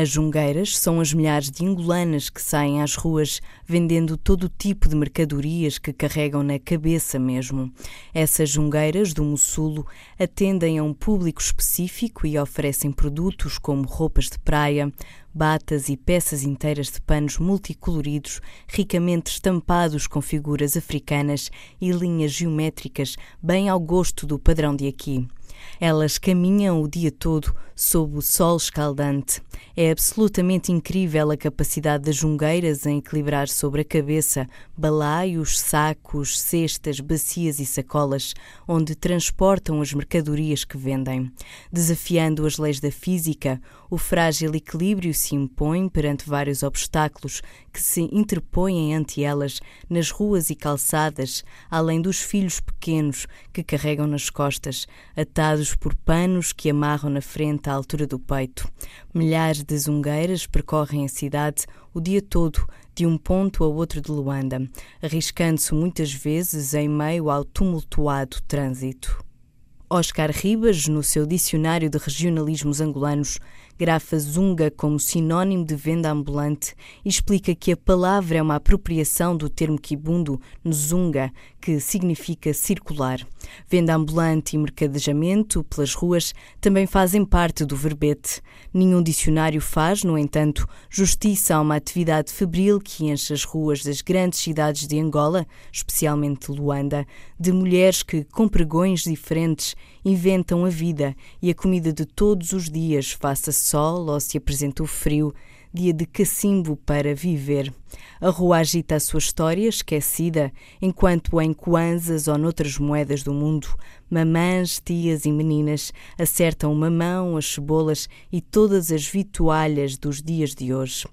As jungueiras são as milhares de angolanas que saem às ruas vendendo todo tipo de mercadorias que carregam na cabeça mesmo. Essas jungueiras do Mussulo atendem a um público específico e oferecem produtos como roupas de praia, batas e peças inteiras de panos multicoloridos, ricamente estampados com figuras africanas e linhas geométricas, bem ao gosto do padrão de aqui. Elas caminham o dia todo sob o sol escaldante. É absolutamente incrível a capacidade das jungueiras em equilibrar sobre a cabeça balaios, sacos, cestas, bacias e sacolas, onde transportam as mercadorias que vendem. Desafiando as leis da física, o frágil equilíbrio se impõe perante vários obstáculos que se interpõem ante elas nas ruas e calçadas, além dos filhos pequenos que carregam nas costas, atados por panos que amarram na frente à altura do peito. Milhares de zungueiras percorrem a cidade o dia todo, de um ponto a outro de Luanda, arriscando-se muitas vezes em meio ao tumultuado trânsito. Oscar Ribas, no seu Dicionário de Regionalismos Angolanos, grafa zunga como sinónimo de venda ambulante e explica que a palavra é uma apropriação do termo kibundo, nzunga, que significa circular. Venda ambulante e mercadejamento pelas ruas também fazem parte do verbete. Nenhum dicionário faz, no entanto, justiça a uma atividade febril que enche as ruas das grandes cidades de Angola, especialmente Luanda, de mulheres que, com pregões diferentes, inventam a vida e a comida de todos os dias, faça sol ou se apresenta o frio, dia de cacimbo para viver. A rua agita a sua história, esquecida, enquanto em Kwanzas ou noutras moedas do mundo, mamãs, tias e meninas acertam mamão, as cebolas e todas as vitualhas dos dias de hoje.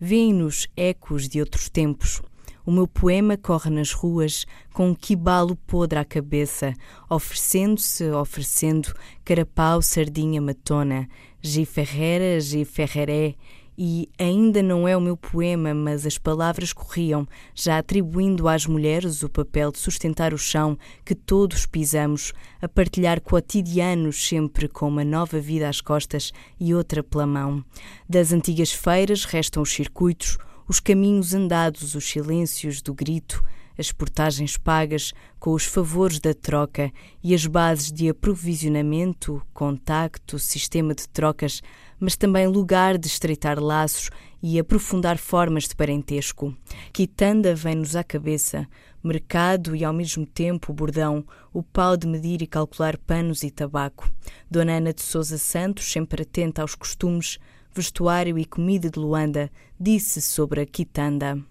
Vêem-nos ecos de outros tempos, o meu poema corre nas ruas com um quibalo podre à cabeça, oferecendo-se, oferecendo carapau, sardinha, matona, G. Ferreira, G. Ferreré, e ainda não é o meu poema, mas as palavras corriam, já atribuindo às mulheres o papel de sustentar o chão que todos pisamos, a partilhar cotidianos sempre com uma nova vida às costas e outra pela mão. Das antigas feiras restam os circuitos, os caminhos andados, os silêncios do grito, as portagens pagas com os favores da troca e as bases de aprovisionamento, contacto, sistema de trocas, mas também lugar de estreitar laços e aprofundar formas de parentesco. Quitanda vem-nos à cabeça, mercado e ao mesmo tempo bordão, o pau de medir e calcular panos e tabaco. Dona Ana de Souza Santos, sempre atenta aos costumes, vestuário e comida de Luanda, disse sobre a quitanda.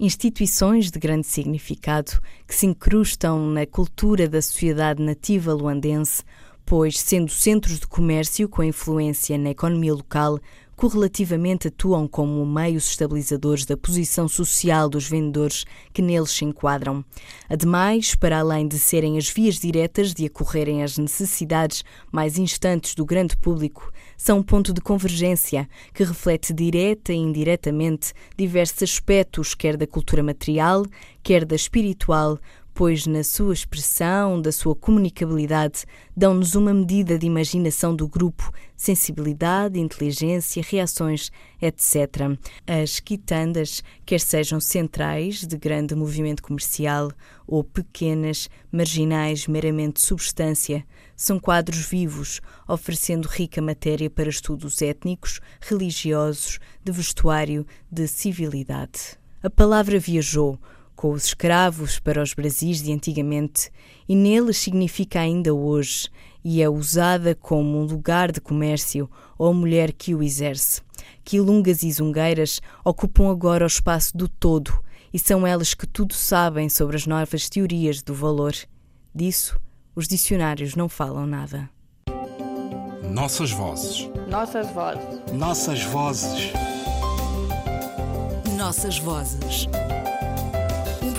Instituições de grande significado que se incrustam na cultura da sociedade nativa luandense, pois, sendo centros de comércio com influência na economia local, correlativamente atuam como meios estabilizadores da posição social dos vendedores que neles se enquadram. Ademais, para além de serem as vias diretas de acorrerem às necessidades mais instantes do grande público, são um ponto de convergência que reflete direta e indiretamente diversos aspectos, quer da cultura material, quer da espiritual, pois na sua expressão, da sua comunicabilidade, dão-nos uma medida de imaginação do grupo, sensibilidade, inteligência, reações, etc. As quitandas, quer sejam centrais, de grande movimento comercial, ou pequenas, marginais, meramente substância, são quadros vivos, oferecendo rica matéria para estudos étnicos, religiosos, de vestuário, de civilidade. A palavra viajou, com os escravos para os Brasis de antigamente e neles significa ainda hoje e é usada como um lugar de comércio ou mulher que o exerce. Quilungas e zungueiras ocupam agora o espaço do todo e são elas que tudo sabem sobre as novas teorias do valor. Disso, os dicionários não falam nada. Nossas vozes. Nossas vozes. Nossas vozes. Nossas vozes